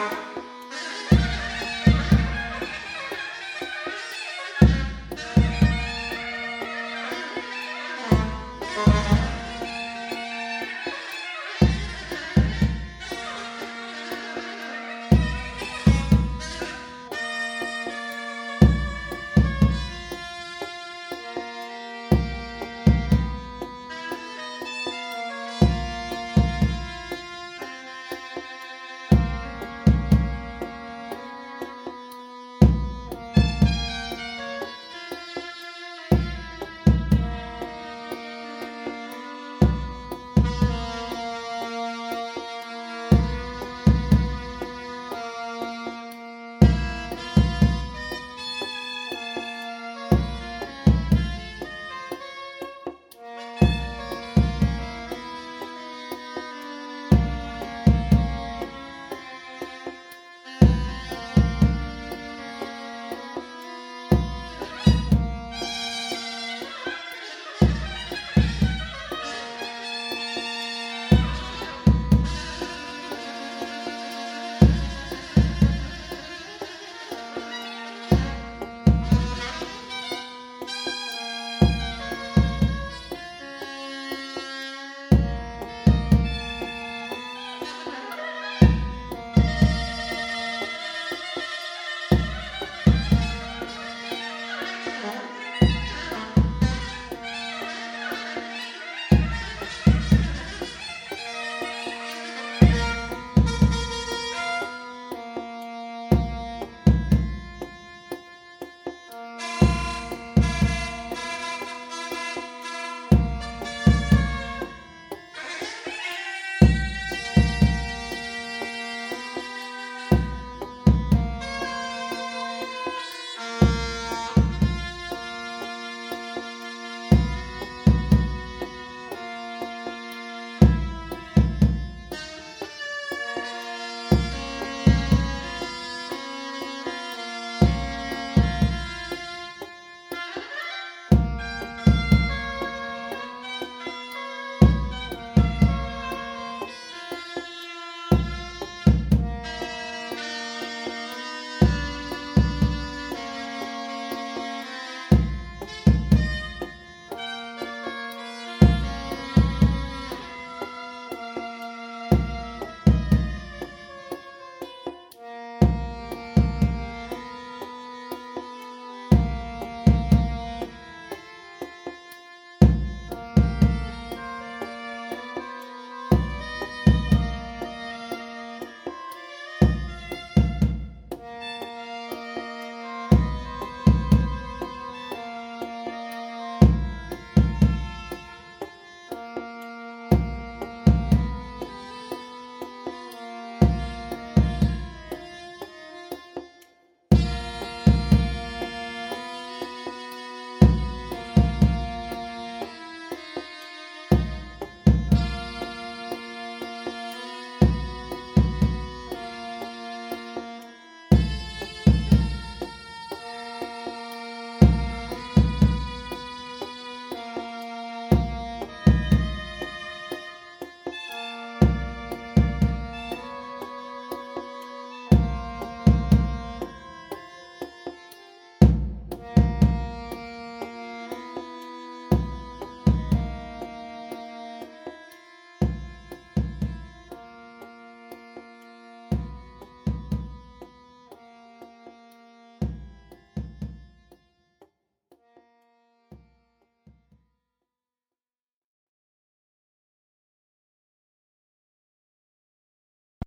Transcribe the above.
happen.